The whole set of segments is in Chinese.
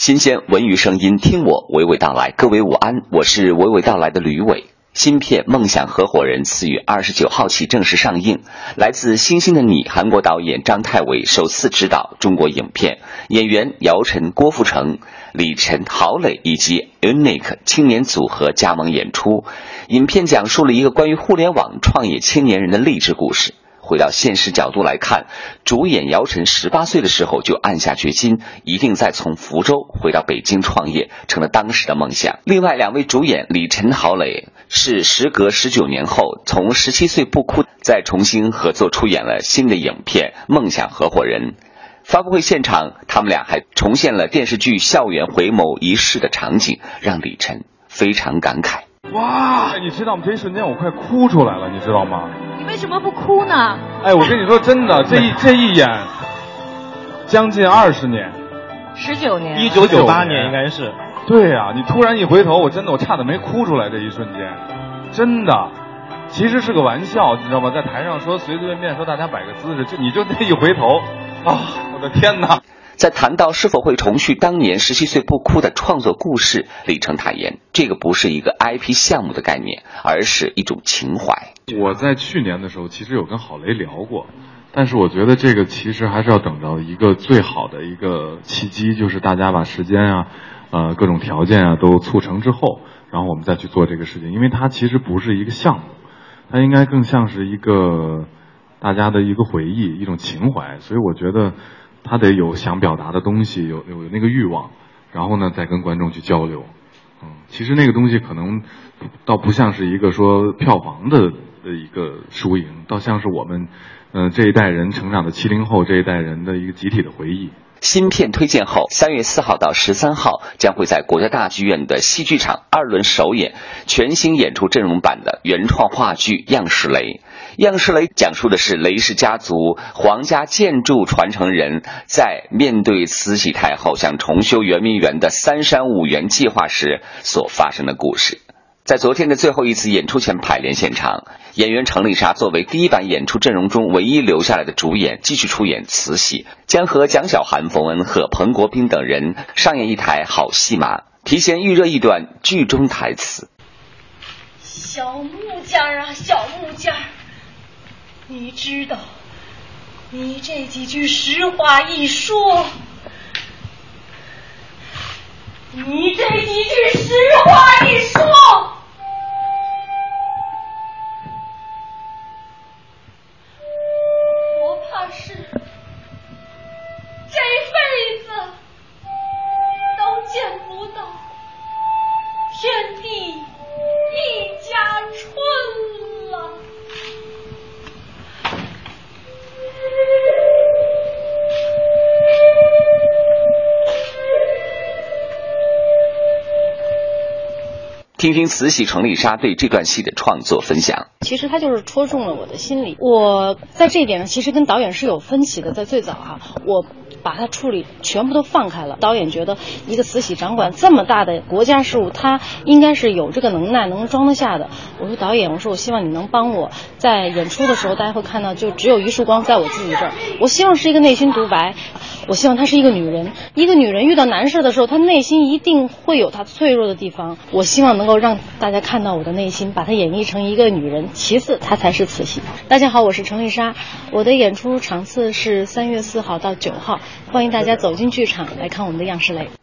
新鲜文娱声音，听我娓娓道来。各位午安，我是娓娓道来的吕伟。新片《梦想合伙人》四月二十九号起正式上映。来自《星星的你》韩国导演张泰伟首次执导中国影片，演员姚晨、郭富城、李晨、郝蕾以及 Unique 青年组合加盟演出。影片讲述了一个关于互联网创业青年人的励志故事。回到现实角度来看，主演姚晨十八岁的时候就暗下决心，一定再从福州回到北京创业，成了当时的梦想。另外两位主演李晨、郝蕾是时隔十九年后，从十七岁不哭再重新合作出演了新的影片《梦想合伙人》。发布会现场，他们俩还重现了电视剧校园回眸一世的场景，让李晨非常感慨。哇！你知道吗？这一瞬间我快哭出来了，你知道吗？你为什么不哭呢？哎，我跟你说真的，这一这一演，将近二十年，十九年，一九九八年应该是。对呀，你突然一回头，我真的我差点没哭出来。这一瞬间，真的，其实是个玩笑，你知道吗？在台上说随随便便说大家摆个姿势，就你就这一回头，啊，我的天哪！在谈到是否会重续当年十七岁不哭的创作故事，李成坦言，这个不是一个 IP 项目的概念，而是一种情怀。我在去年的时候，其实有跟郝雷聊过，但是我觉得这个其实还是要等到一个最好的一个契机，就是大家把时间啊，呃，各种条件啊都促成之后，然后我们再去做这个事情，因为它其实不是一个项目，它应该更像是一个大家的一个回忆，一种情怀，所以我觉得。他得有想表达的东西，有有那个欲望，然后呢，再跟观众去交流。嗯，其实那个东西可能倒不像是一个说票房的的一个输赢，倒像是我们嗯这一代人成长的七零后这一代人的一个集体的回忆。新片推荐后，三月四号到十三号将会在国家大剧院的戏剧场二轮首演全新演出阵容版的原创话剧《样式雷》。《样式雷》讲述的是雷氏家族皇家建筑传承人在面对慈禧太后想重修圆明园的三山五园计划时所发生的故事。在昨天的最后一次演出前排练现场，演员程丽莎作为第一版演出阵容中唯一留下来的主演，继续出演慈禧，将和蒋小涵、冯恩和彭国斌等人上演一台好戏码，提前预热一段剧中台词：“小木匠啊，小木匠，你知道，你这几句实话一说。”你这几句实话一说，听听慈禧程丽莎对这段戏的创作分享。其实他就是戳中了我的心理。我在这一点上其实跟导演是有分歧的。在最早哈，我把它处理全部都放开了。导演觉得一个慈禧掌管这么大的国家事务，他应该是有这个能耐能装得下的。我说导演，我说我希望你能帮我在演出的时候，大家会看到就只有一束光在我自己这儿。我希望是一个内心独白。我希望她是一个女人，一个女人遇到难事的时候，她内心一定会有她脆弱的地方。我希望能够让大家看到我的内心，把她演绎成一个女人。其次，她才是慈禧。大家好，我是程丽莎，我的演出场次是三月四号到九号，欢迎大家走进剧场来看我们的样式雷。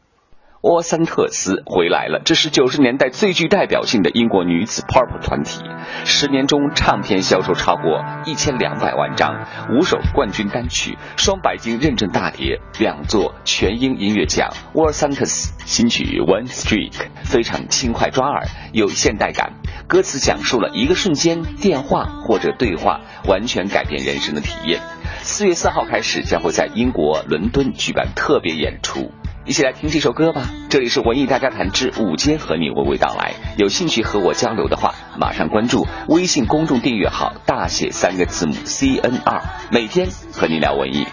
沃森特斯回来了，这是九十年代最具代表性的英国女子 pop 团体，十年中唱片销售超过一千两百万张，五首冠军单曲，双白金认证大碟，两座全英音乐奖。沃森特斯新曲 One Streak 非常轻快抓耳，有现代感，歌词讲述了一个瞬间电话或者对话，完全改变人生的体验。四月四号开始，将会在英国伦敦举办特别演出。一起来听这首歌吧！这里是文艺大家谈之午间，和你娓娓道来。有兴趣和我交流的话，马上关注微信公众订阅号，大写三个字母 C N R，每天和你聊文艺。